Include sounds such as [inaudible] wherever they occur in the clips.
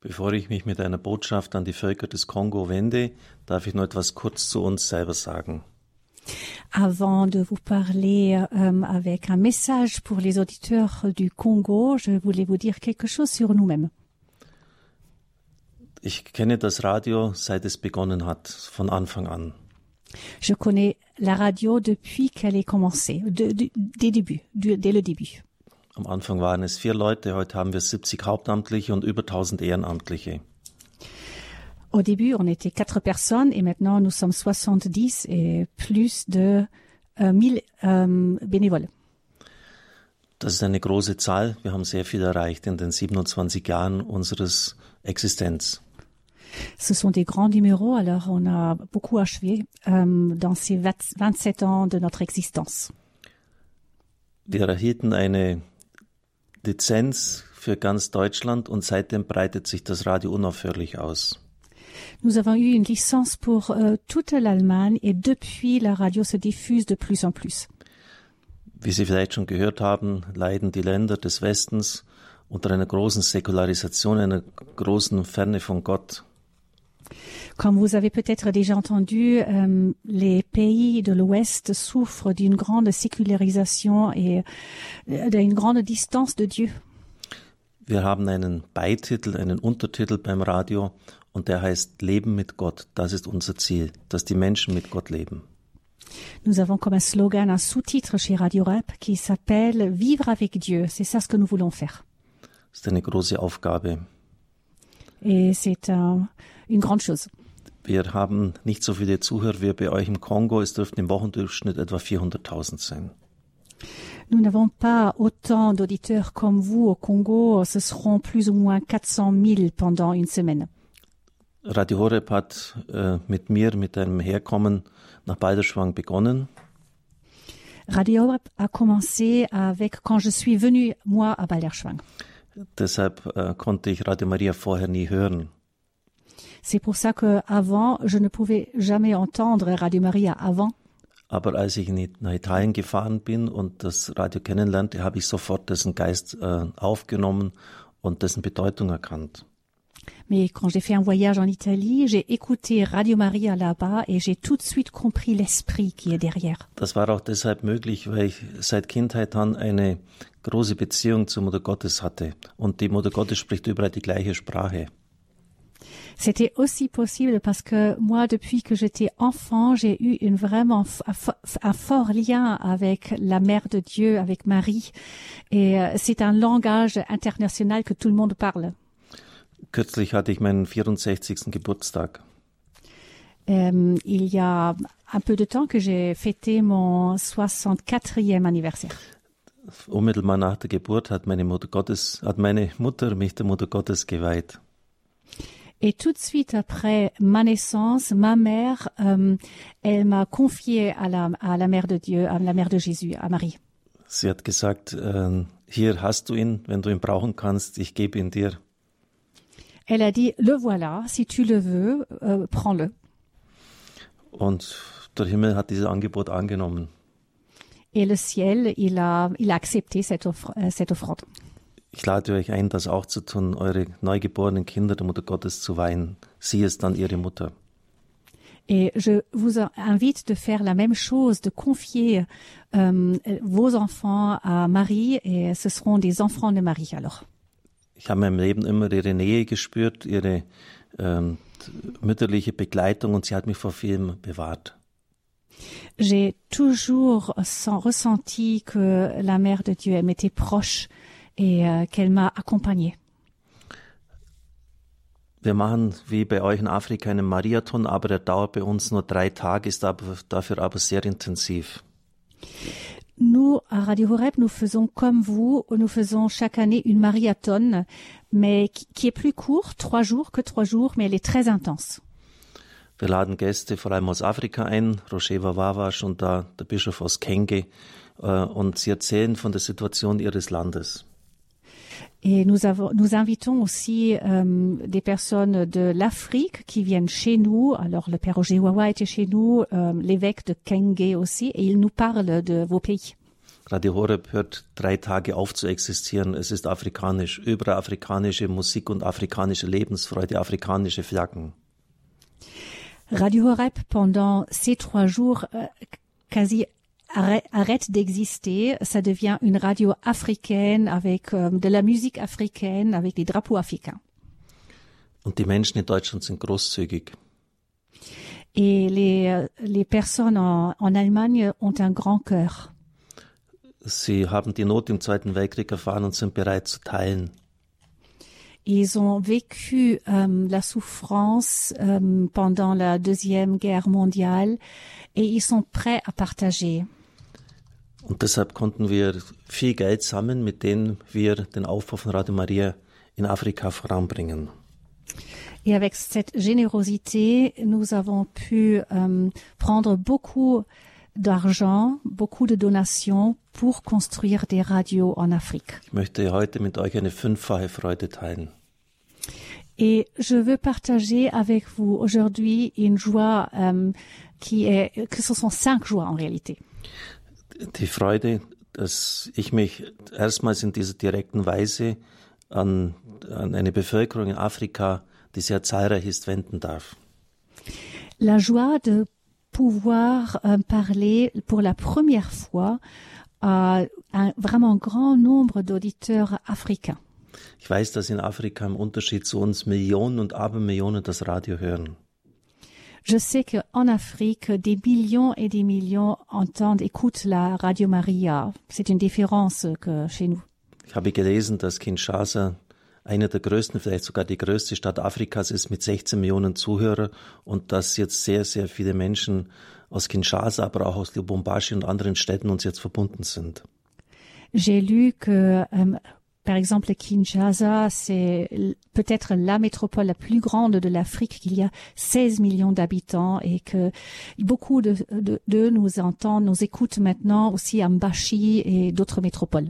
Bevor ich mich mit einer Botschaft an die Völker des Kongo wende, darf ich noch etwas kurz zu uns selber sagen. Avant de vous parler euh, avec un message pour les auditeurs du Congo, je voulais vous dire quelque chose sur nous-mêmes. Ich kenne das Radio, seit es begonnen hat, von Anfang an. Je connais la radio depuis qu'elle est commencée, de, de, des débuts, du, dès le début. Am Anfang waren es vier Leute, heute haben wir 70 Hauptamtliche und über 1000 Ehrenamtliche. Au début, on était quatre personnes et maintenant nous sommes 70 et plus de euh, 1000 euh, bénévoles. Das ist eine große Zahl. Wir haben sehr viel erreicht in den 27 Jahren unseres Existenz. Ce sont des grands numéros, alors on a beaucoup achevé euh, dans ces 20 27 ans de notre existence. Wir erhielten eine Lizenz für ganz Deutschland und seitdem breitet sich das Radio unaufhörlich aus. Nous avons eu une licence pour euh, toute l'Allemagne et depuis la radio se diffuse de plus en plus. Wie Sie vielleicht schon gehört haben, leiden die Länder des Westens unter einer großen Säkularisation, einer großen Ferne von Gott. Comme vous avez peut-être déjà entendu, euh, les pays de l'Ouest souffrent d'une grande sécularisation et euh, d'une grande distance de Dieu. Wir haben einen Beititel, einen Untertitel beim Radio und der heißt Leben mit Gott. Das ist unser Ziel, dass die Menschen mit Gott leben. Nous avons comme un slogan, un sous-titre chez Radio Rap qui s'appelle Vivre avec Dieu. C'est ça ce que nous voulons faire. Ist eine große Aufgabe. Et c'est un- une grande chose. Wir haben nicht so viele Zuhörer wie bei euch im Kongo. Es dürften im Wochendurchschnitt etwa 400.000 sein. Nous n'avons pas autant d'auditeurs comme vous au Congo. Ce seront plus ou moins 400 000 pendant une semaine. Radio Horeb hat äh, mit mir, mit einem Herkommen nach Balderschwang begonnen. Radio Rap a commencé avec quand je suis venue, moi, à Balderschwang. Deshalb äh, konnte ich Radio Maria vorher nie hören. C'est pour ça que avant, je ne pouvais jamais entendre Radio Maria avant. Aber als ich nach Italien gefahren bin und das Radio kennenlernte, habe ich sofort dessen Geist äh, aufgenommen und dessen Bedeutung erkannt. Mais quand j'ai fait un voyage en Italie, j'ai écouté Radio Maria là-bas et j'ai tout de suite compris l'esprit qui est derrière. Das war auch deshalb möglich, weil ich seit Kindheit an eine große Beziehung zur Mutter Gottes hatte. Und die Mutter Gottes spricht überall die gleiche Sprache. C'était aussi possible parce que moi, depuis que j'étais enfant, j'ai eu une vraiment un fort lien avec la Mère de Dieu, avec Marie. Et euh, c'est un langage international que tout le monde parle. Kürzlich hatte ich meinen 64. Geburtstag. Euh, il y a un peu de temps que j'ai fêté mon 64e anniversaire. Unmittelbar nach der Geburt hat meine Mutter Gottes, hat meine Mutter mich der Mutter Gottes geweiht. Et tout de suite après ma naissance, ma mère, euh, elle m'a confié à la, à la mère de Dieu, à la mère de Jésus, à Marie. Sie hat gesagt, hier hast du ihn, wenn du ihn brauchen kannst, ich gebe ihn dir. Elle a dit, le voilà, si tu le veux, euh, prends-le. Und der Himmel hat dieses Angebot angenommen. Et le ciel, il a, il a accepté cette, offre, euh, cette offrande. Ich lade euch ein, das auch zu tun, eure neugeborenen Kinder der Mutter Gottes zu weihen. Sie ist dann ihre Mutter. Et je vous invite de faire la même chose, de confier euh, vos enfants à Marie, et ce seront des enfants de Marie alors. Ich habe in meinem Leben immer ihre Nähe gespürt, ihre ähm, mütterliche Begleitung und sie hat mich vor vielem bewahrt. J'ai toujours sen- ressenti que la mère de Dieu elle m'était proche et euh, qu'elle m'a accompagnée. Wir machen wie bei euch in Afrika einen Marathon, aber der dauert bei uns nur drei Tage, ist aber, dafür aber sehr intensiv. Nous, à Radio Horeb, nous faisons comme vous, nous faisons chaque année une marathon, mais qui, est plus court, trois jours que trois jours, mais elle est très intense. Wir laden Gäste vor allem aus Afrika ein, Rosheva Wawasch und da der Bischof aus Kenge, äh, und sie erzählen von der Situation ihres Landes. Et nous, avons, nous invitons aussi euh, des personnes de l'Afrique qui viennent chez nous. Alors, le père Roger Wawa était chez nous, euh, l'évêque de Kenge aussi, et il nous parle de vos pays. Radio Horeb hört drei Tage auf zu existieren. Es ist afrikanisch, überall afrikanische Musik und afrikanische Lebensfreude, afrikanische Flaggen. Radio Horeb, pendant ces trois jours, euh, quasi arrête, d'exister. Ça devient une radio africaine avec euh, de la musique africaine, avec des drapeaux africains. Und die Menschen in Deutschland sind großzügig. Et les, euh, les personnes en, en Allemagne ont un grand cœur. Sie haben die Not im Zweiten Weltkrieg erfahren und sind bereit zu teilen. Ils ont vécu euh, la souffrance euh, pendant la Deuxième Guerre mondiale et ils sont prêts à partager. Und deshalb konnten wir viel Geld sammeln, mit dem wir den Aufbau von Radio Maria in Afrika voranbringen. Et avec cette générosité, nous avons pu euh, prendre beaucoup d'argent, beaucoup de donations pour construire des radios en Afrique. Ich möchte heute mit euch eine fünffache Freude teilen. Et je veux partager avec vous aujourd'hui une joie euh, qui est, que ce sont cinq joies en réalité. Die Freude, dass ich mich erstmals in dieser direkten Weise an, an eine Bevölkerung in Afrika, die sehr zahlreich ist, wenden darf. La joie de pouvoir euh, parler pour la première fois à un vraiment grand nombre d'auditeurs africains. Ich weiß, dass in Afrika im Unterschied zu uns Millionen und Abermillionen das Radio hören. Je sais qu'en Afrique, des millions et des millions entendent, écoutent la Radio Maria. C'est une différence que chez nous. Ich habe gelesen, dass Kinshasa eine der größten, vielleicht sogar die größte Stadt Afrikas ist mit 16 Millionen Zuhörer und dass jetzt sehr, sehr viele Menschen aus Kinshasa, aber auch aus Lubumbashi und anderen Städten uns jetzt verbunden sind. J'ai lu que, euh, par exemple, Kinshasa, c'est peut-être la métropole la plus grande de l'Afrique, qu'il y a 16 millions d'habitants et que beaucoup de, de, d'eux nous entendent, nous écoutent maintenant aussi à Mbashi et d'autres métropoles.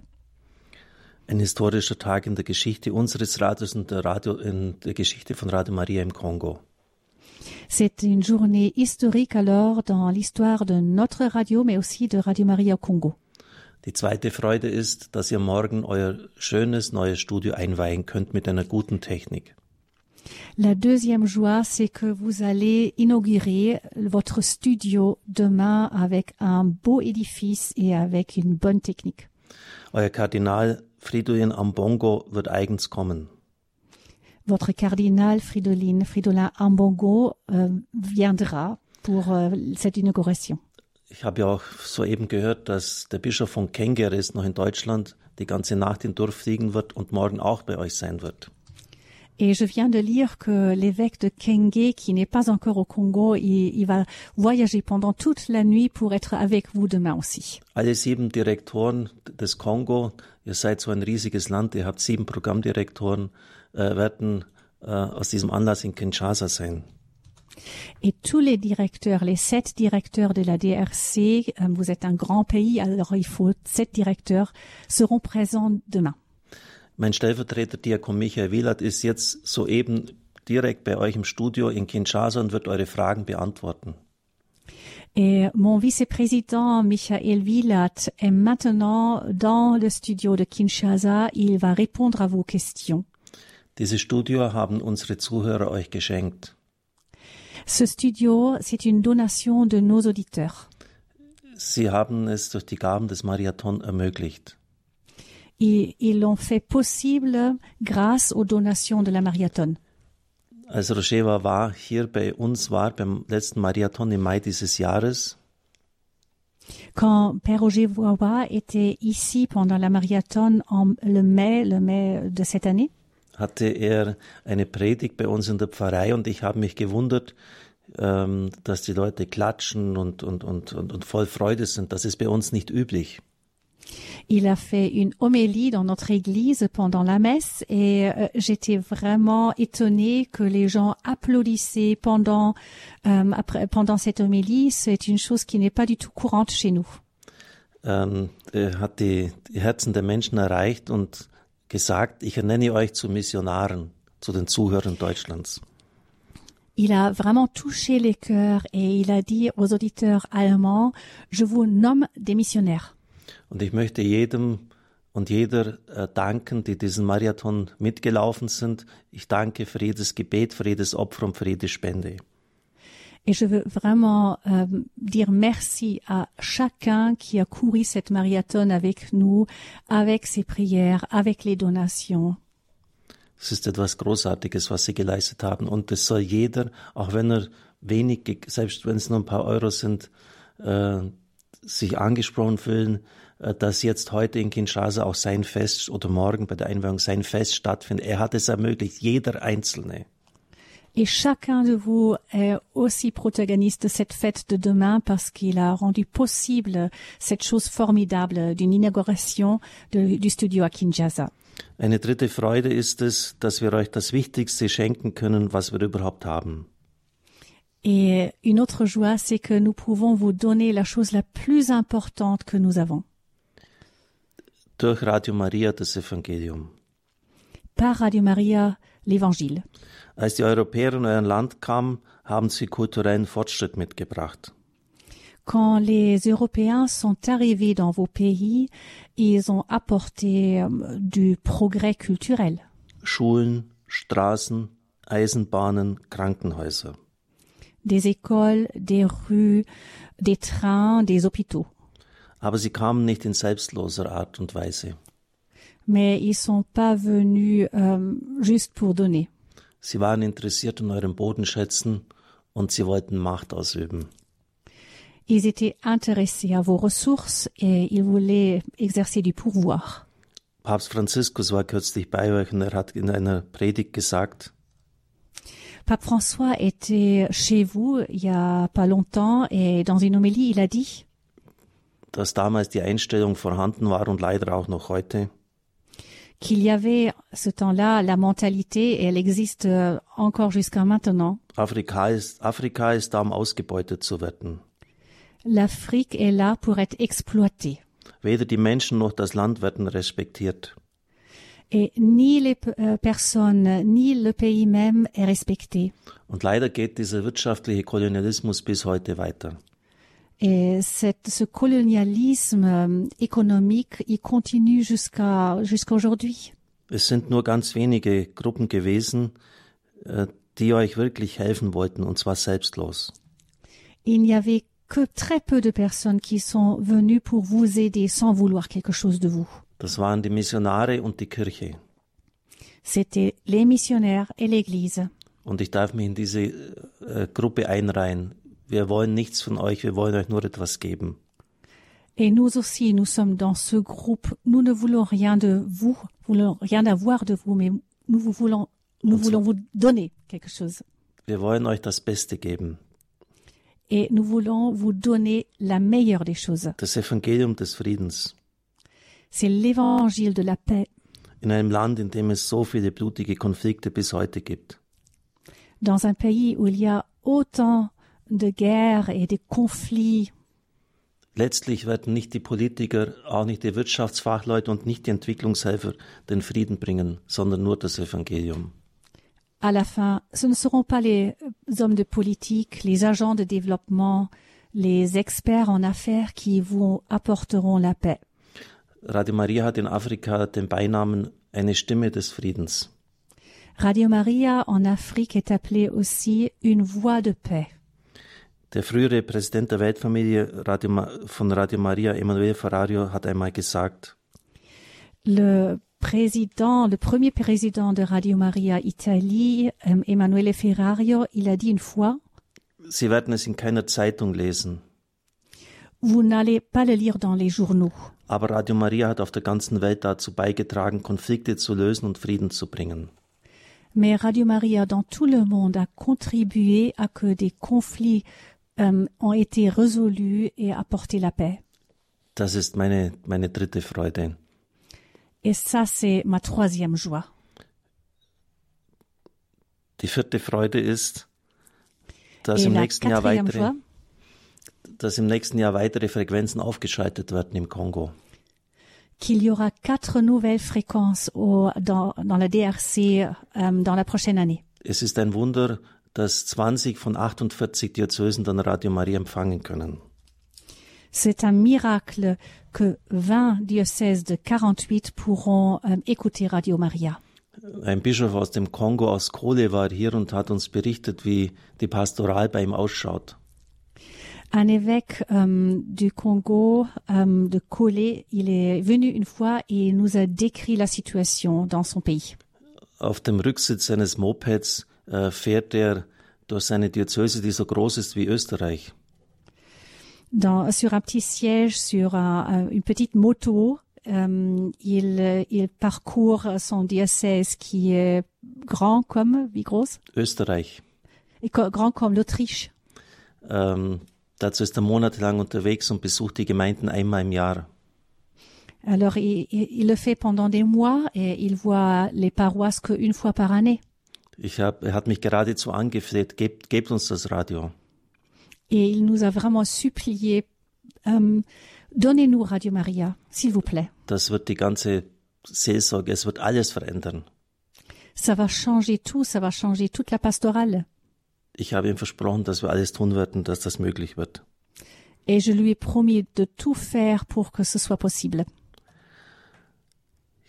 Ein historischer Tag in der Geschichte unseres Radios und der Radio, in der Geschichte von Radio Maria im Kongo. C'est une journée historique alors dans l'histoire de notre radio, mais aussi de Radio Maria au Congo. Die zweite Freude ist, dass ihr morgen euer schönes neues Studio einweihen könnt mit einer guten Technik. La deuxième joie, c'est que vous allez inaugurer votre studio demain avec un beau édifice et avec une bonne technique. Euer Kardinal Fridolin Ambongo wird eigens kommen. Votre cardinal Fridolin, Fridolin Ambongo euh, viendra pour euh, cette inauguration. Ich habe ja auch soeben gehört, dass der Bischof von Kengeres noch in Deutschland die ganze Nacht in Dorf fliegen wird und morgen auch bei euch sein wird. Et je viens de lire que l'évêque de Kenge, qui n'est pas encore au Congo, il, il va voyager pendant toute la nuit pour être avec vous demain aussi. Alle sieben Direktoren des Kongo, ihr seid so ein riesiges Land, ihr habt sieben Programmdirektoren, äh, werden äh, aus diesem Anlass in Kinshasa sein. Et tous les directeurs, les sept directeurs de la DRC, euh, vous êtes un grand pays, alors il faut sept directeurs, seront présents demain. Mein Stellvertreter Diakon Michael Wielert ist jetzt soeben direkt bei euch im Studio in Kinshasa und wird eure Fragen beantworten. Et mon vice-président Michael Willat est maintenant dans le studio de Kinshasa. Il va répondre à vos questions. Dieses Studio haben unsere Zuhörer euch geschenkt. Ce studio, c'est une donation de nos auditeurs. Sie haben es durch die Gaben des Marathon ermöglicht. Ils ils l'ont fait possible grâce aux donations de la Marathon. Als Rocheva war hier bei uns war beim letzten Marathon im Mai dieses Jahres, Quand Père Roger Wawa était ici pendant la Marathon en le mai, le mai de cette année, hatte er eine Predigt bei uns in der Pfarrei und ich habe mich gewundert, ähm, dass die Leute klatschen und, und, und, und, voll Freude sind. Das ist bei uns nicht üblich. il a fait une homélie dans notre église pendant la messe et euh, j'étais vraiment étonnée que les gens applaudissaient pendant euh, après pendant cette homélie. C'est une chose qui n'est pas du tout courante chez nous. Ähm, er hat die, die Herzen der Menschen erreicht und gesagt, ich ernenne euch zu Missionaren, zu den Zuhörern Deutschlands. Il a vraiment touché les cœurs et il a dit aux auditeurs allemands, je vous nomme des missionnaires. Und ich möchte jedem und jeder äh, danken, die diesen Marathon mitgelaufen sind. Ich danke für jedes Gebet, für jedes Opfer und für jede Spende. Et je veux vraiment euh, dire merci à chacun qui a couru cette marathon avec nous, avec ses prières, avec les donations. Es ist etwas Großartiges, was sie geleistet haben. Und das soll jeder, auch wenn er wenig, selbst wenn es nur ein paar Euro sind, äh, sich angesprochen fühlen, äh, dass jetzt heute in Kinshasa auch sein Fest oder morgen bei der Einweihung sein Fest stattfindet. Er hat es ermöglicht, jeder Einzelne. Et chacun de vous est aussi protagoniste de cette fête de demain parce qu'il a rendu possible cette chose formidable d'une inauguration de, du studio à Kinshasa. Eine dritte Freude ist es, dass wir euch das Wichtigste schenken können, was wir überhaupt haben. Et une autre joie, c'est que nous pouvons vous donner la chose la plus importante que nous avons. Durch Radio Maria das Evangelium. Par Radio Maria, l'Évangile. Als die Europäer in euer Land kamen, haben sie kulturellen Fortschritt mitgebracht. Quand les Européens sont arrivés dans vos pays, ils ont apporté euh, du progrès culturel. Schulen, Straßen, Eisenbahnen, Krankenhäuser. Des écoles, des rues, des trains, des hôpitaux. Aber sie kamen nicht in selbstloser Art und Weise. Mais ils sont pas venus euh, juste pour donner. Sie waren interessiert an euren Bodenschätzen und sie wollten Macht ausüben. Ils étaient intéressés à vos ressources et ils voulaient exercer du pouvoir. Papst Franziskus war kürzlich bei euch und er hat in einer Predigt gesagt, Pape François était chez vous il y a pas longtemps et dans une homélie, il a dit dass damals die Einstellung vorhanden war und leider auch noch heute, qu'il y avait ce temps-là la mentalité et elle existe euh, encore jusqu'à maintenant. Afrika ist, Afrika ist da, um ausgebeutet zu werden. L'Afrique est là pour être exploitée. Weder die Menschen noch das Land werden respektiert. Et ni les euh, personnes, ni le pays même est respecté. Und leider geht dieser wirtschaftliche Kolonialismus bis heute weiter. Et cette, ce colonialisme euh, économique, il continue jusqu'à jusqu'à aujourd'hui. Es sind nur ganz wenige Gruppen gewesen, äh, die euch wirklich helfen wollten, und zwar selbstlos. Il n'y avait que très peu de personnes qui sont venues pour vous aider sans vouloir quelque chose de vous. Das waren die Missionare und die Kirche. C'était les missionnaires et l'Église. Und ich darf mich in diese äh, Gruppe einreihen. Wir wollen nichts von euch, wir wollen euch nur etwas geben. Et nous aussi, nous sommes dans ce groupe. Nous ne voulons rien de vous, voulons rien avoir de vous, mais nous vous voulons, nous so- voulons vous donner quelque chose. Wir wollen euch das Beste geben. Et nous voulons vous donner la meilleure des choses. Das Evangelium des Friedens. C'est l'évangile de la paix In einem Land, in dem es so viele blutige Konflikte bis heute gibt. dans un pays où il y a autant de guerres et de conflits. Letztlich werden nicht die Politiker, auch nicht die Wirtschaftsfachleute und nicht die Entwicklungshelfer den Frieden bringen, sondern nur das Evangelium. À la fin, ce ne seront pas les hommes de politique, les agents de développement, les experts en affaires qui vous apporteront la paix. Radio Maria hat in Afrika den Beinamen eine Stimme des Friedens. Radio Maria en Afrique est appelée aussi une voix de paix. Der frühere Präsident der Weltfamilie Radio von Radio Maria, Emanuele Ferrario, hat einmal gesagt, Le président, le premier président de Radio Maria Italie, euh, Emanuele Ferrario, il a dit une fois, Sie werden es in keiner Zeitung lesen, vous n'allez pas le lire dans les journaux, aber Radio Maria hat auf der ganzen Welt dazu beigetragen, Konflikte zu lösen und Frieden zu bringen. mais Radio Maria dans tout le monde a contribué à que des conflits euh, ont été résolus et apporté la paix. Das ist meine, meine dritte Freude. Et ça, c'est ma troisième joie. Die vierte Freude ist, dass Et im nächsten Jahr weitere, joie, dass im nächsten Jahr weitere Frequenzen aufgeschaltet werden im Kongo. qu'il y aura quatre nouvelles fréquences au, dans, dans la DRC euh, dans la prochaine année. Es ist ein Wunder, dass 20 von 48 Diözesen dann Radio Maria empfangen können. C'est un miracle que 20 diocèses de 48 pourront euh, écouter Radio Maria. Ein Bischof aus dem Kongo, aus Kole, war hier und hat uns berichtet, wie die Pastoral bei ihm ausschaut. Un évêque euh, du Congo, euh, de Kolé, il est venu une fois et nous a décrit la situation dans son pays. Auf dem Rücksitz seines Mopeds fährt er durch seine Diözese, die so groß ist wie Österreich. Dans, sur un petit siège, sur un- un- une petite moto, euh, il, il parcourt son diocèse qui est grand comme, wie groß? Österreich. Et grand comme l'Autriche. Ähm, dazu ist er monatelang unterwegs und besucht die Gemeinden einmal im Jahr. Alors, il, il- il le fait pendant des mois et il voit les paroisses qu'une fois par année. Ich hab, er hat mich geradezu angefleht, gebt, gebt uns das Radio. Et il nous a vraiment supplié, euh, donnez-nous Radio Maria, s'il vous plaît. Das wird die ganze Seelsorge, es wird alles verändern. Ça va changer tout, ça va changer toute la pastorale. Ich habe ihm versprochen, dass wir alles tun werden, dass das möglich wird. Et je lui ai promis de tout faire pour que ce soit possible.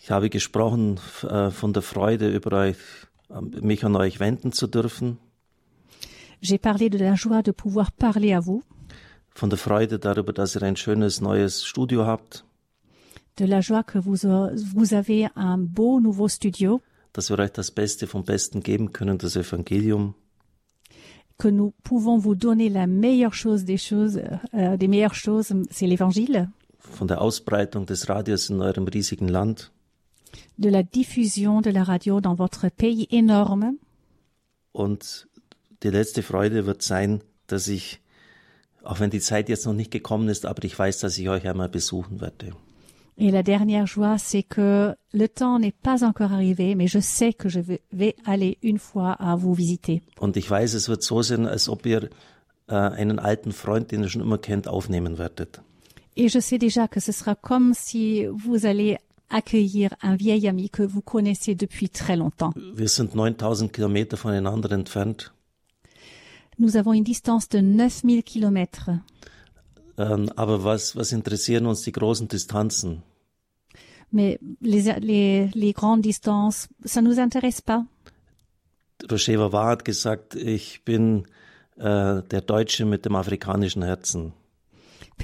Ich habe gesprochen äh, von der Freude über euch, ähm, mich an euch wenden zu dürfen, J'ai parlé de la joie de pouvoir parler à vous, von der Freude darüber, dass ihr ein schönes neues Studio habt, de la joie que vous, vous avez un beau nouveau studio, dass wir euch das Beste vom Besten geben können, das Evangelium. que nous pouvons vous donner la meilleure chose des choses, euh, des meilleures choses, c'est l'évangile, von der Ausbreitung des Radios in eurem riesigen Land de la diffusion de la radio dans votre pays énorme. und die letzte Freude wird sein, dass ich, auch wenn die Zeit jetzt noch nicht gekommen ist, aber ich weiß, dass ich euch einmal besuchen werde. Et la dernière joie, c'est que le temps n'est pas encore arrivé, mais je sais que je vais- aller une fois à vous visiter. Und ich weiß, es wird so sein, als ob ihr äh, einen alten Freund, den ihr schon immer kennt, aufnehmen werdet. Et je sais déjà que ce sera comme si vous allez accueillir un vieil ami que vous connaissez depuis très longtemps. Wir sind 9000 Kilometer voneinander entfernt, Nous avons une distance de 9000 kilomètres. ähm, aber was, was interessieren uns die großen Distanzen? Mais les, les, les grandes distances, ça nous intéresse pas. Roger Wawar hat gesagt, ich bin äh, der Deutsche mit dem afrikanischen Herzen.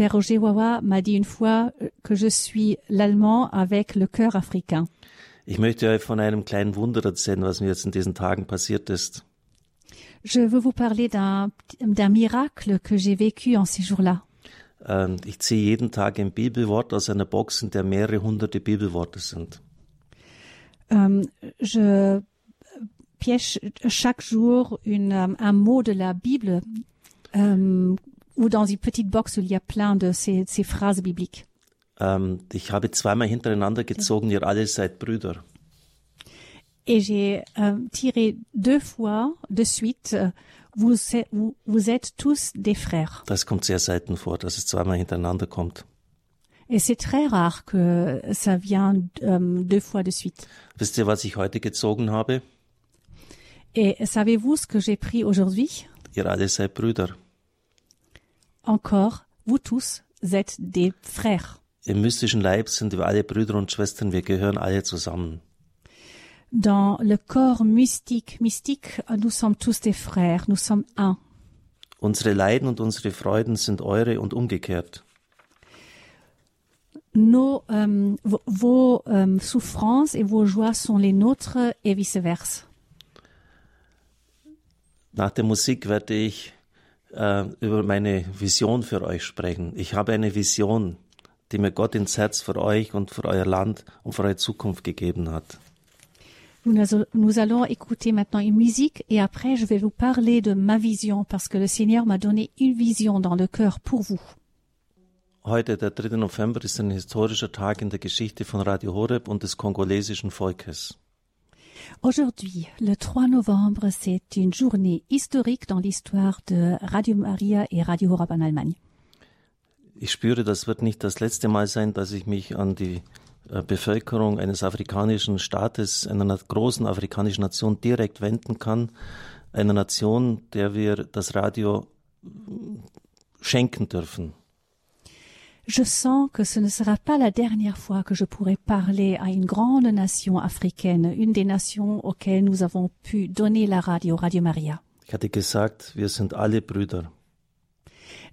Roger Wawa m'a dit une fois euh, que je suis l'allemand avec le cœur africain. Ich möchte euch von einem kleinen Wunder erzählen, was mir jetzt in diesen Tagen passiert ist. Je veux vous parler d'un miracle que j'ai vécu en ces jours-là. Ähm, ich ziehe jeden Tag ein Bibelwort aus einer Box, in der mehrere hunderte Bibelworte sind. Euh, je piège chaque jour une, euh, un mot de la Bible euh, ou dans une petite box où il y a plein de ces, ces phrases bibliques. Ähm, ich habe zweimal hintereinander gezogen, ihr alle seid Brüder. Et j'ai euh, tiré deux fois de suite, euh, vous, vous, vous êtes tous des frères. Das kommt sehr selten vor, dass es zweimal hintereinander kommt. Et c'est très rare que ça vient euh, deux fois de suite. Wisst ihr, was ich heute gezogen habe? Et savez-vous ce que j'ai pris aujourd'hui Ihr alle seid Brüder. Encore, vous tous êtes des frères. Im mystischen Leib sind wir alle Brüder und Schwestern, wir gehören alle zusammen. Dans le corps mystique, mystique, nous sommes tous des frères, nous sommes un. Unsere Leiden und unsere Freuden sind eure und umgekehrt. Nos, euh, vos, euh, souffrances et vos joies sont les nôtres et vice-versa. Nach der Musik werde ich äh, über meine Vision für euch sprechen. Ich habe eine Vision, die mir Gott ins Herz für euch und für euer Land und für eure Zukunft gegeben hat. Nous, allons écouter maintenant une musique et après je vais vous parler de ma vision parce que le Seigneur m'a donné une vision dans le cœur pour vous. Heute, der 3. November, ist ein historischer Tag in der Geschichte von Radio Horeb und des kongolesischen Volkes. Aujourd'hui, le 3 novembre, c'est une journée historique dans l'histoire de Radio Maria et Radio Horeb en Allemagne. Ich spüre, das wird nicht das letzte Mal sein, dass ich mich an die äh, Bevölkerung eines afrikanischen Staates, einer großen afrikanischen Nation direkt wenden kann. Einer Nation, der wir das Radio mm, schenken dürfen. Je sens que ce ne sera pas la dernière fois que je pourrai parler à une grande nation africaine, une des nations auxquelles nous avons pu donner la radio, Radio Maria. Ich hatte gesagt, wir sind alle Brüder.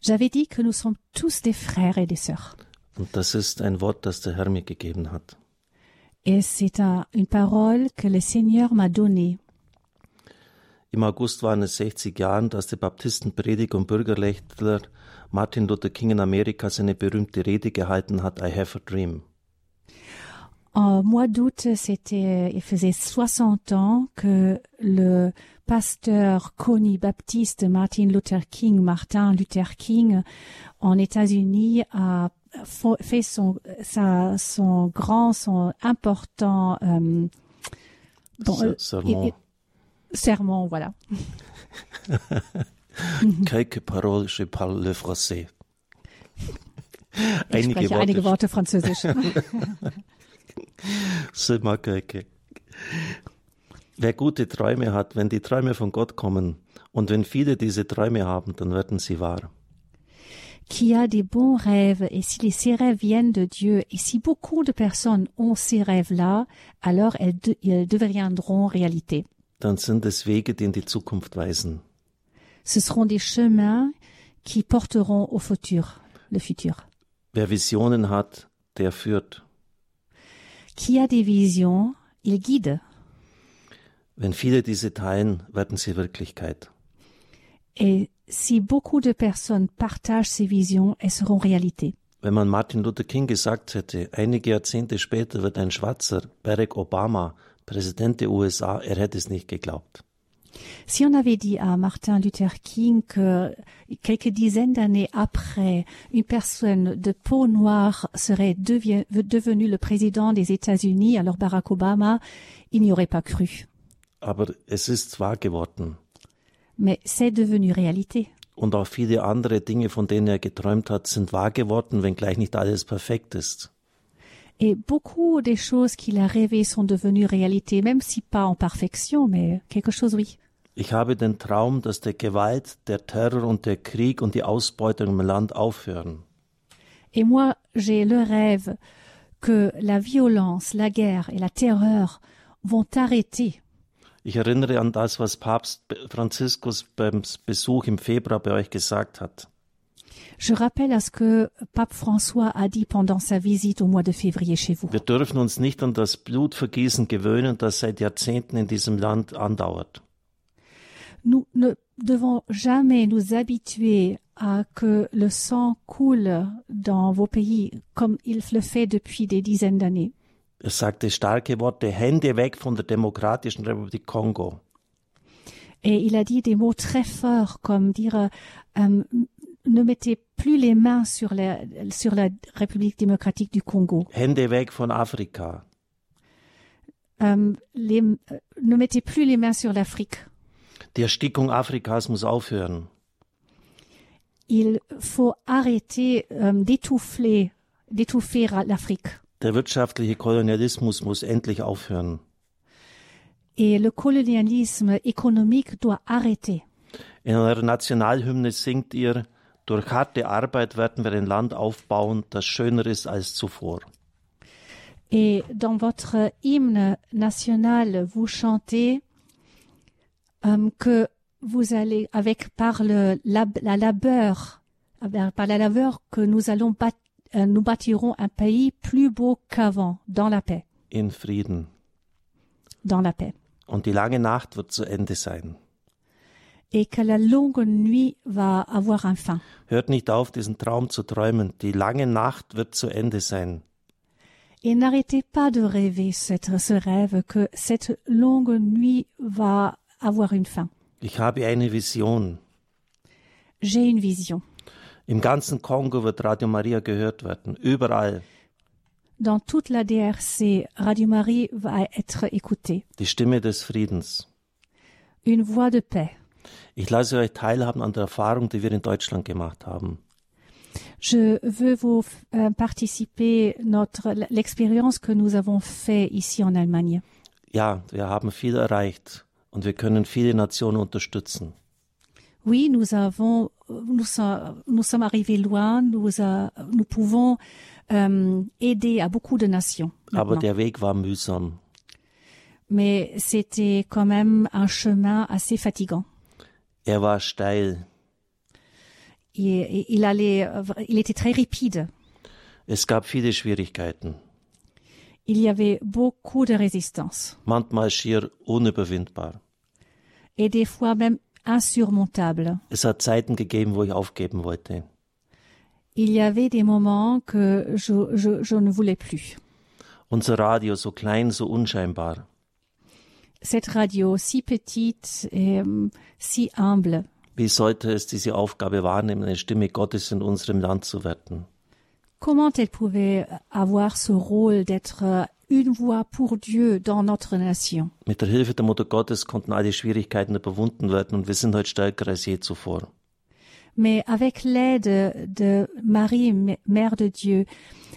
J'avais dit que nous sommes tous des frères et des sœurs. Und das ist ein Wort, das der Herr mir gegeben hat. Et c'est un- une parole que le Seigneur m'a donnée. Im August waren es 60 Jahre, dass der Baptistenprediger und Bürgerrechtler Martin Luther King in Amerika seine berühmte Rede gehalten hat, I have a dream. En mois d'août, c'était, il faisait 60 ans que le pasteur connu baptiste Martin Luther King, Martin Luther King, en États-Unis a fait son, sa, son grand, son important euh, bon, Se- euh, sermon, voilà. [laughs] Quelques paroles, je parle le français. Ich einige Worte Französisch. [laughs] Seulement quelques. Wer gute Träume hat, wenn die Träume von Gott kommen und wenn viele diese Träume haben, dann werden sie wahr. qui a des bons rêves, et si ces rêves viennent de Dieu, et si beaucoup de personnes ont ces rêves-là, alors elles, de- elles deviendront réalité. Dann sind es Wege, die in die Zukunft weisen. Ce seront des chemins qui porteront au futur, le futur. Wer Visionen hat, der führt. Qui a des visions, il guide. Wenn viele diese teilen, werden sie Wirklichkeit. Et si beaucoup de personnes partagent ces visions, elles seront réalité. Wenn man Martin Luther King gesagt hätte, einige Jahrzehnte später wird ein Schwarzer, Barack Obama, Präsident der USA, er hätte es nicht geglaubt. Si on avait dit à Martin Luther King que quelques dizaines d'années après, une personne de peau noire serait devenue le président des États-Unis, alors Barack Obama, il n'y aurait pas cru. Aber es ist wahr geworden. Mais c'est devenu réalité. Und auch viele andere Dinge, von denen er geträumt hat, sind wahr geworden, wenngleich nicht alles perfekt ist. Et beaucoup des choses qu'il a rêvées sont devenues réalité, même si pas en perfection, mais quelque chose oui. Ich habe den Traum, dass der Gewalt, der Terror und der Krieg und die Ausbeutung im Land aufhören. Et moi, j'ai le rêve que la violence, la guerre et la terreur vont arrêter. Ich erinnere an das, was Papst Franziskus beim Besuch im Februar bei euch gesagt hat. Je rappelle à ce que Pape François a dit pendant sa visite au mois de février chez vous. Wir dürfen uns nicht an das Blutvergießen gewöhnen, das seit Jahrzehnten in diesem Land andauert. Nous ne devons jamais nous habituer à que le sang coule dans vos pays comme il le fait depuis des dizaines d'années. Er sagte starke Worte, Hände weg von der Demokratischen Republik Kongo. Et il a dit des mots très forts comme dire euh, ne mettez plus les mains sur la, sur la République démocratique du Congo. Hände weg von Afrika. Euh, les, euh, ne mettez plus les mains sur l'Afrique. Die Erstickung Afrikas muss aufhören. Il faut arrêter euh, d'étouffer d'étouffer l'Afrique. Der wirtschaftliche Kolonialismus muss endlich aufhören. Et le colonialisme économique doit arrêter. In eurer Nationalhymne singt ihr, durch harte Arbeit werden wir ein Land aufbauen, das schöner ist als zuvor. Et dans votre hymne national, vous chantez euh, que vous allez, avec par le la, la labeur, avec- par la labeur que nous allons bat- euh, nous bâtirons un pays plus beau qu'avant, dans la paix, In Frieden. dans la paix, Und die lange Nacht wird zu Ende sein. et que la longue nuit va avoir un fin. Hört nicht auf, diesen Traum zu träumen. Die lange Nacht wird zu Ende sein. Et n'arrêtez pas de rêver cette, ce rêve que cette longue nuit va avoir une fin. Ich habe eine Vision. J'ai une vision. Im ganzen Kongo wird Radio Maria gehört werden. Überall. Dans toute la DRC, Radio Marie va être écoutée. Die Stimme des Friedens. Une voix de paix. Ich lasse euch teilhaben an der Erfahrung, die wir in Deutschland gemacht haben. Je veux vous euh, participer notre l'expérience que nous avons fait ici en Allemagne. Ja, wir haben viel erreicht und wir können viele Nationen unterstützen. Oui, nous avons, nous, nous sommes arrivés loin, nous, nous pouvons euh, aider à beaucoup de nations. Aber maintenant. der Weg war mühsam. Mais c'était quand même un chemin assez fatigant. Er war steil. Il, il allait, il était très rapide. Es gab viele Schwierigkeiten. Il y avait beaucoup de résistance Manchmal schier unüberwindbar. et des fois même insurmontable. Es hat Zeiten gegeben, wo ich aufgeben wollte. Il y avait des moments que je, je, je ne voulais plus. Unser Radio so klein, so unscheinbar. Cette radio si petite et euh, si humble, Wie sollte es diese Aufgabe wahrnehmen, eine Stimme Gottes in unserem Land zu werden? Comment elle pouvait avoir ce rôle d'être euh, une voix pour Dieu dans notre nation? Mit der Hilfe der Mutter Gottes konnten alle Schwierigkeiten überwunden werden und wir sind heute stärker als je zuvor. Mais avec l'aide de Marie, Mère de Dieu,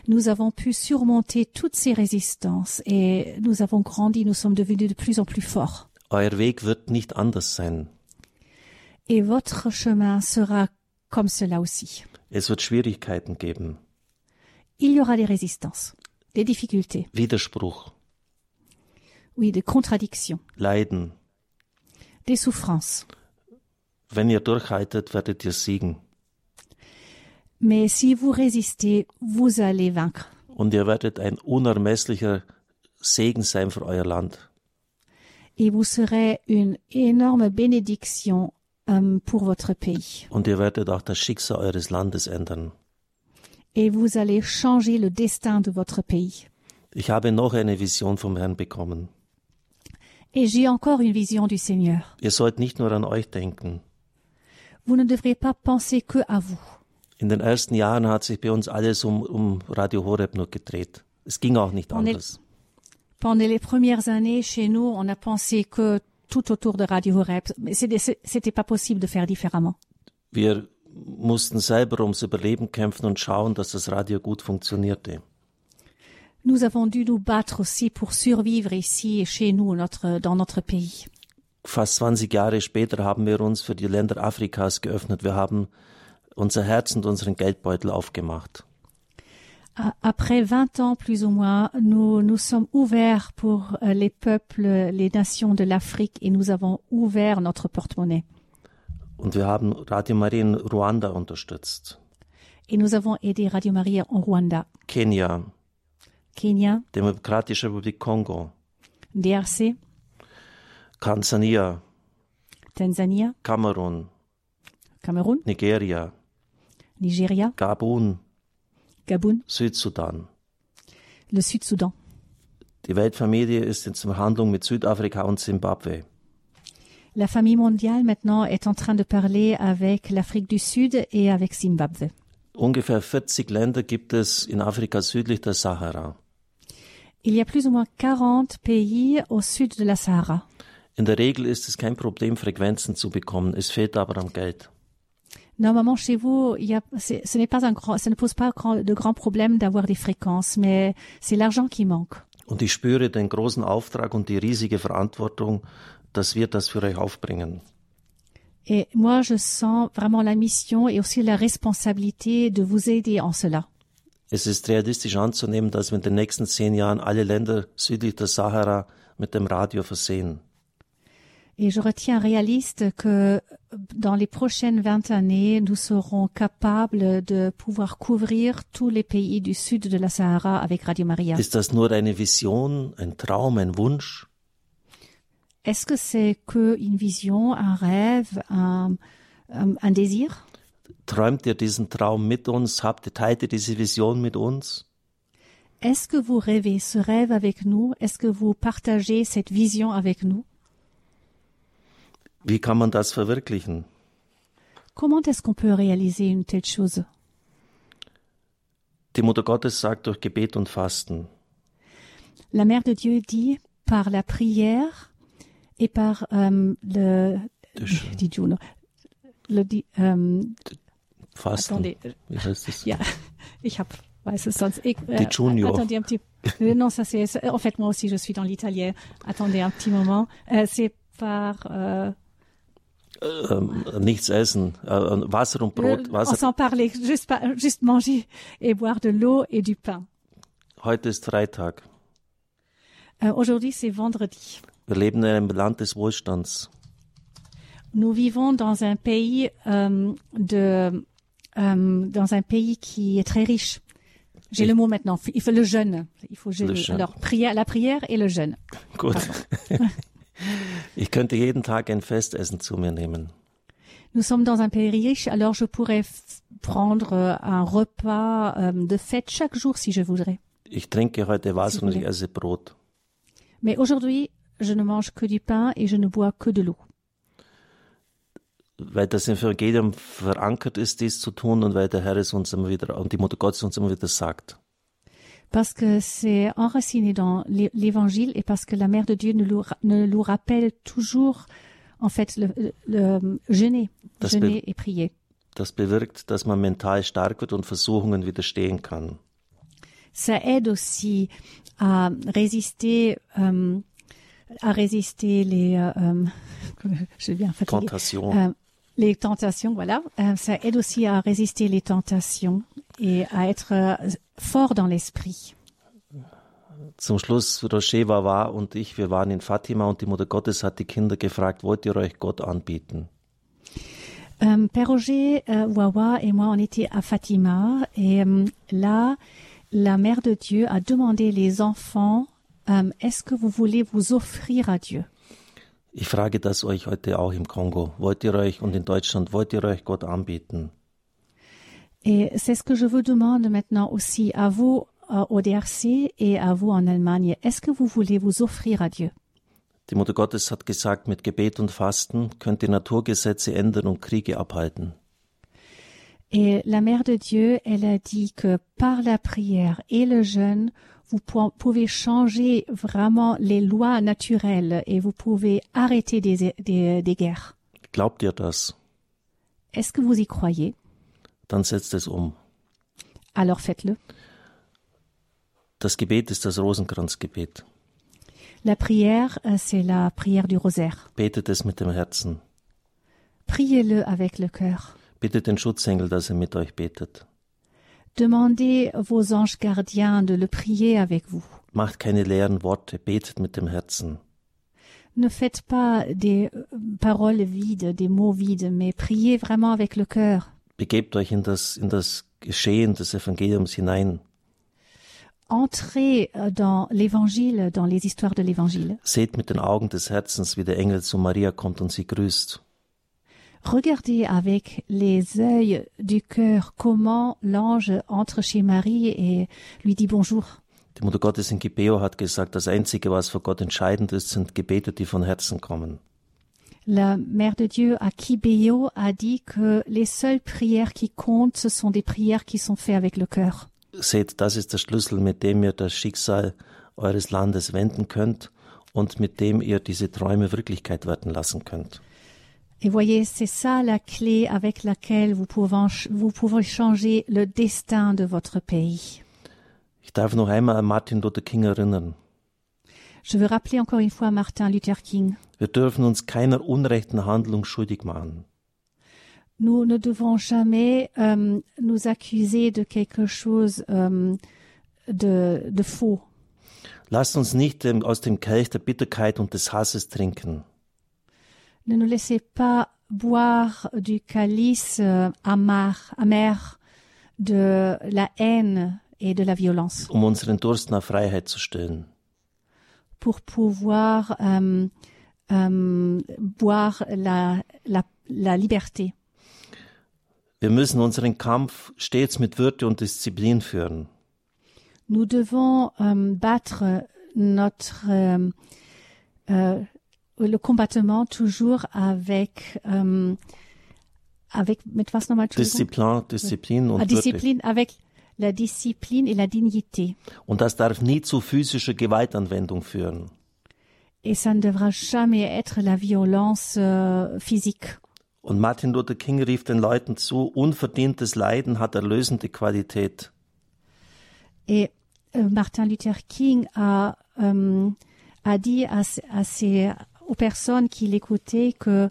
nous avons pu surmonter toutes ces résistances et nous avons grandi, nous sommes devenus de plus en plus forts. Euer Weg wird nicht anders sein. Et votre chemin sera comme cela aussi. Es wird Schwierigkeiten geben, Il y aura des résistances, des difficultés, Widerspruch, oui, des contradictions, Leiden. des souffrances. Wenn ihr durchhaltet, werdet ihr siegen. Mais si vous résistez, vous allez vaincre. Und ihr werdet ein unermesslicher Segen sein für euer Land. Et vous serez une énorme bénédiction euh, pour votre pays. Und ihr werdet auch das Schicksal eures Landes ändern. Et vous allez changer le destin de votre pays. Ich habe noch eine Vision vom Herrn bekommen. Et j'ai encore une vision du Seigneur. Ihr sollt nicht nur an euch denken. Vous ne devrez pas penser que à vous. In den ersten Jahren hat sich bei uns alles um, um Radio Horeb nur gedreht. Es ging auch nicht On est- anders. Pendant les premières années, chez nous, on a pensé que tout autour de Radio Horeb, c'était c'était pas possible de faire différemment. Wir mussten selber ums Überleben kämpfen und schauen, dass das Radio gut funktionierte. Nous avons dû nous battre aussi pour survivre ici, chez nous, notre, dans notre pays. Fast 20 Jahre später haben wir uns für die Länder Afrikas geöffnet. Wir haben unser Herz und unseren Geldbeutel aufgemacht. Après 20 ans, plus ou moins, nous nous sommes ouverts pour euh, les peuples, les nations de l'Afrique et nous avons ouvert notre porte-monnaie. Und wir haben Radio Maria in Ruanda unterstützt, Et nous avons aidé Radio Maria en Rwanda, Kenia, Kenya, Demokratische Republik Kongo, DRC, Tansania, Tanzania, Kamerun, Cameroun, Nigeria, Nigeria, Gabun, Gabun, Südsudan. le Sud-Soudan. Die Weltfamilie ist in Verhandlung mit Südafrika und Zimbabwe. La famille mondiale maintenant est en train de parler avec l'Afrique du Sud et avec Zimbabwe. Ungefähr 40 Länder gibt es in Afrika südlich der Sahara. Il y a plus ou moins 40 pays au sud de la Sahara. In der Regel ist es kein Problem, Frequenzen zu bekommen. Es fehlt aber am Geld. Normalement, chez vous, il y a, ce n'est pas un grand, ça ne pose pas de grands problèmes d'avoir des fréquences, mais c'est l'argent qui manque. Und ich spüre den großen Auftrag und die riesige Verantwortung, dass wir das für euch aufbringen. Et moi, je sens vraiment la mission et aussi la responsabilité de vous aider en cela. Es ist realistisch anzunehmen, dass wir in den nächsten zehn Jahren alle Länder südlich der Sahara mit dem Radio versehen. Et je retiens réaliste que dans les prochaines 20 années, nous serons capables de pouvoir couvrir tous les pays du sud de la Sahara avec Radio Maria. Ist das nur eine Vision, ein Traum, ein Wunsch? Est-ce que c'est que une vision, un rêve, un, un désir? Träumt ihr diesen Traum mit uns? Habt ihr, teilt ihr diese Vision mit uns? Est-ce que vous rêvez ce rêve avec nous? Est-ce que vous partagez cette vision avec nous? Wie kann man das verwirklichen? Comment est-ce qu'on peut réaliser une telle chose? Die Mutter Gottes sagt durch Gebet und Fasten. La Mère de Dieu dit par la prière et par euh, le, dit Juno. Le, di- ähm, Fasten. attendez, Wie heißt ja, ich es Die. Attendez un petit. euh, non, ça c'est. En fait, moi aussi, je suis dans l'italien. Attendez un petit moment. Euh, c'est par. Euh, ähm, nichts essen, äh, Wasser und Brot. Wasser. On s'en parlait, juste, juste manger et boire de l'eau et du pain. Heute ist Freitag. Aujourd'hui, c'est vendredi. Wir leben in einem Land des Wohlstands. Nous vivons dans un pays euh, de, euh, dans un pays qui est très riche. J'ai le mot maintenant. Il faut le jeûne. Il faut jeûner. jeûne. Alors, prière, la prière et le jeûne. Gut. [laughs] ich könnte jeden Tag ein Festessen zu mir nehmen. Nous sommes dans un pays riche, alors je pourrais prendre euh, un repas euh, de fête chaque jour si je voudrais. Ich trinke heute Wasser und ich voulez. esse Brot. Mais aujourd'hui, je ne mange que du pain et je ne bois que de l'eau. Weil das Evangelium verankert ist, dies zu tun und weil der Herr es uns immer wieder und die Mutter Gottes uns immer wieder sagt. Parce que c'est enraciné dans l'é- l'évangile et parce que la mère de Dieu nous, le nous rappelle toujours, en fait, le, le- jeûner, Das jeûner et prier. Das bewirkt, dass man mental stark wird und Versuchungen widerstehen kann. Ça aide aussi à résister, euh, à résister les, euh, euh, [laughs] je bien fatiguée. Tentation. Euh, les tentations, voilà. Ça aide aussi à résister les tentations et à être fort dans l'esprit. Zum Schluss, Rocher war wahr und ich, wir waren in Fatima und die Mutter Gottes hat die Kinder gefragt, wollt ihr euch Gott anbieten? Euh, Père Roger, euh, Wawa et moi, on était à Fatima et euh, là, la Mère de Dieu a demandé les enfants, euh, est-ce que vous voulez vous offrir à Dieu Ich frage das euch heute auch im Kongo. Wollt ihr euch und in Deutschland, wollt ihr euch Gott anbieten? Et c'est ce que je vous demande maintenant aussi à vous euh, au DRC et à vous en Allemagne. Est-ce que vous voulez vous offrir à Dieu Die Mutter Gottes hat gesagt, mit Gebet und Fasten könnt ihr Naturgesetze ändern und Kriege abhalten. Et la Mère de Dieu, elle a dit que par la prière et le jeûne, vous pou- pouvez changer vraiment les lois naturelles et vous pouvez arrêter des, des, des guerres. Glaubt ihr das? Est-ce que vous y croyez Dann setzt es um. Alors faites-le. Das Gebet ist das Rosenkranzgebet. La prière, euh, c'est la prière du rosaire. Betet es mit dem Herzen. Priez-le avec le cœur. Bittet den Schutzengel, dass er mit euch betet. Demandez vos anges gardiens de le prier avec vous. Macht keine leeren Worte, betet mit dem Herzen. Ne faites pas des euh, paroles vides, des mots vides, mais priez vraiment avec le cœur. Begebt euch in das, in das Geschehen des Evangeliums hinein. Entrez euh, dans l'évangile, dans les histoires de l'évangile. Seht mit den Augen des Herzens, wie der Engel zu Maria kommt und sie grüßt. Regardez avec les œils du cœur comment l'ange entre chez Marie et lui dit bonjour. Die Mutter Gottes in Gibeo hat gesagt, das Einzige, was für Gott entscheidend ist, sind Gebete, die von Herzen kommen. La Mère de Dieu à Kibéo a dit que les seules prières qui comptent, ce sont des prières qui sont faites avec le cœur. Seht, das ist der Schlüssel, mit dem ihr das Schicksal eures Landes wenden könnt und mit dem ihr diese Träume Wirklichkeit werden lassen könnt. Et voyez, c'est ça la clé avec laquelle vous pouvez, vous pouvez changer le destin de votre pays. Ich darf noch einmal an Martin Luther King erinnern. Je veux rappeler encore une fois Martin Luther King. Wir dürfen uns keiner unrechten Handlung schuldig machen. Nous ne devons jamais euh, nous accuser de quelque chose euh, de, de faux. Lasst uns nicht ähm, aus dem Kelch der Bitterkeit und des Hasses trinken. Ne nous laissez pas boire du calice euh, amer, amer de la haine et de la violence um unseren Durst nach Freiheit zu stillen. pour pouvoir euh, euh, boire la, la, la liberté. Wir müssen unseren Kampf stets mit Würde und Disziplin führen. Nous devons euh, battre notre euh, euh, le combattement toujours avec euh, avec mit was nochmal? Disziplin, Disziplin und Ah, Würde. Discipline avec la discipline et la dignité. Und das darf nie zu physischer Gewaltanwendung führen. Et ça ne devra jamais être la violence euh, physique. Und Martin Luther King rief den Leuten zu, unverdientes Leiden hat erlösende Qualität. Et euh, Martin Luther King a, euh, a dit à, à ces, aux personnes qui l'écoutaient que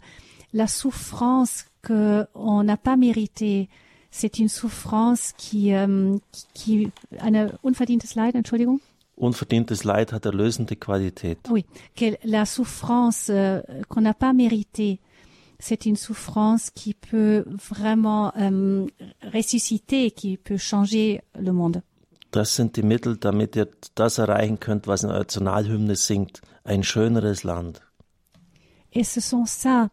la souffrance qu'on n'a pas méritée, c'est une souffrance qui, ähm, qui, eine unverdientes Leid, Entschuldigung. Unverdientes Leid hat erlösende Qualität. Oui, que la souffrance euh, qu'on n'a pas méritée, c'est une souffrance qui peut vraiment ähm, ressusciter, qui peut changer le monde. Das sind die Mittel, damit ihr das erreichen könnt, was in eurer Nationalhymne singt. Ein schöneres Land. Et ce sont ça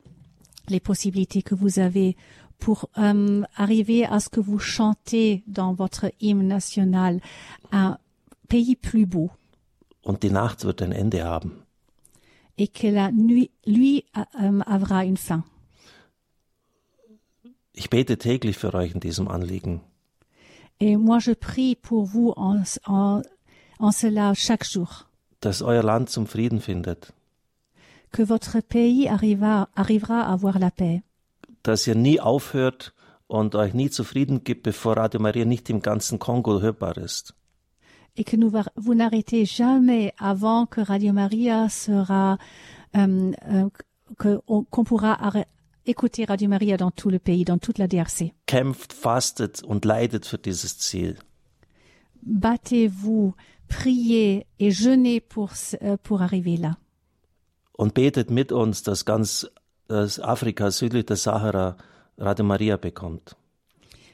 les possibilités que vous avez pour euh, arriver à ce que vous chantez dans votre hymne national, un pays plus beau. Und die Nacht wird ein Ende haben. Et que la nuit, lui, euh, aura une fin. Ich bete täglich für euch in diesem Anliegen. Et moi, je prie pour vous en, en, en cela chaque jour. Dass euer Land zum Frieden findet. Que votre pays arriva, arrivera à avoir la paix. Dass ihr nie aufhört und euch nie zufrieden gibt, bevor Radio Maria nicht im ganzen Kongo hörbar ist. Et que nous, vous n'arrêtez jamais avant que Radio Maria sera, euh, euh, qu'on qu pourra écouter Radio Maria dans tout le pays, dans toute la DRC. Kämpft, fastet und leidet für dieses Ziel. Battez-vous, priez et jeûnez pour, euh, pour arriver là. Und betet mit uns, dass ganz dass Afrika südlich der Sahara Radio Maria bekommt.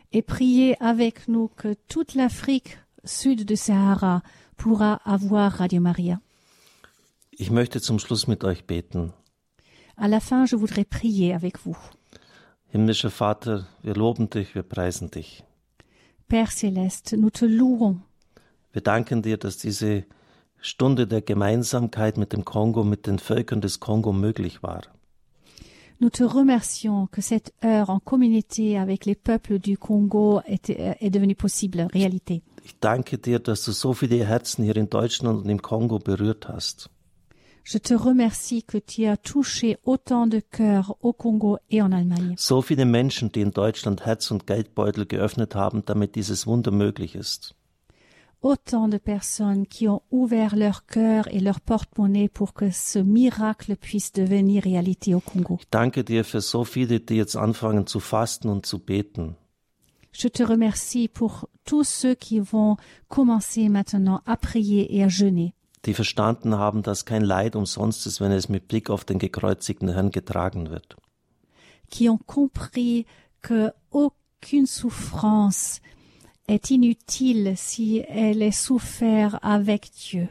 Et priez avec nous que toute l'Afrique sud de Sahara pourra avoir Radio Maria. Ich möchte zum Schluss mit euch beten. À la fin, je voudrais prier avec vous. Himmlischer Vater, wir loben dich, wir preisen dich. Père céleste, nous te louons. Wir danken dir, dass diese Stunde der Gemeinsamkeit mit dem Kongo, mit den Völkern des Kongo möglich war. Nous te remercions que cette heure en communauté avec les peuples du Congo est, est devenue possible, réalité. Ich danke dir, dass du so viele Herzen hier in Deutschland und im Kongo berührt hast. Je te remercie que tu as touché autant de cœurs au Congo et en Allemagne. So viele Menschen, die in Deutschland Herz und Geldbeutel geöffnet haben, damit dieses Wunder möglich ist. Autant de personnes qui ont ouvert leur cœur et leur porte-monnaie pour que ce miracle puisse devenir réalité au Congo. Ich danke dir für so viele, die jetzt anfangen zu fasten und zu beten. Je te remercie pour tous ceux qui vont commencer maintenant à prier et à jeûner. die verstanden haben, dass kein Leid umsonst ist, wenn es mit Blick auf den gekreuzigten Herrn getragen wird. Qui ont compris que aucune souffrance est inutile si elle est souffert avec Dieu.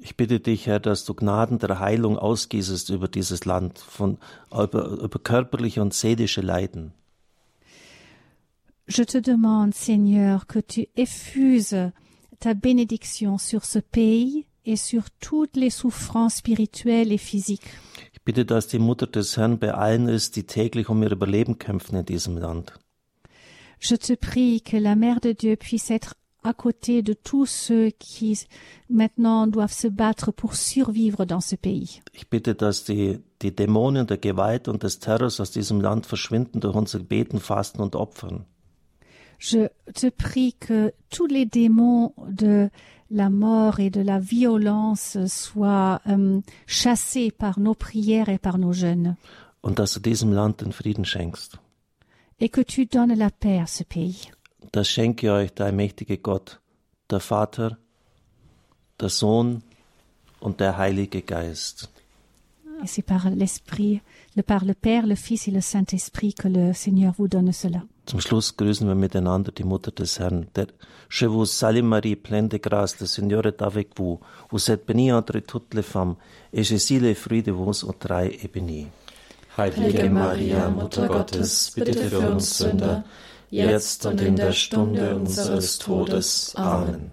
Ich bitte dich, Herr, dass du Gnaden der Heilung ausgießest über dieses Land, von, über, über körperliche und seelische Leiden. Je te demande, Seigneur, que tu effuses ta bénédiction sur ce pays et sur toutes les souffrances spirituelles et physiques. Ich bitte, dass die Mutter des Herrn bei allen ist, die täglich um ihr Überleben kämpfen in diesem Land. Je te prie que la Mère de Dieu puisse être à côté de tous ceux qui maintenant doivent se battre pour survivre dans ce pays. Ich bitte, dass die, die Dämonen der Gewalt und des Terrors aus diesem Land verschwinden durch unser Beten, Fasten und Opfern. Je te prie que tous les démons de la mort et de la violence soient ähm, chassés par nos prières et par nos jeûnes. Und dass du diesem Land den Frieden schenkst. Et que tu donnes la paix à ce pays. Das schenke euch der allmächtige Gott, der Vater, der Sohn und der Heilige Geist. Et c'est par l'Esprit, le, par le Père, le Fils et le Saint-Esprit que le Seigneur vous donne cela. Zum Schluss grüßen wir miteinander die Mutter des Herrn. Je vous salue Marie, pleine de grâce, le Seigneur est avec vous. Vous êtes bénie entre toutes les femmes, et Jésus, le fruit de vos entrailles, est béni. Heilige Maria, Mutter Gottes, bitte für uns Sünder, jetzt und in der Stunde unseres Todes. Amen.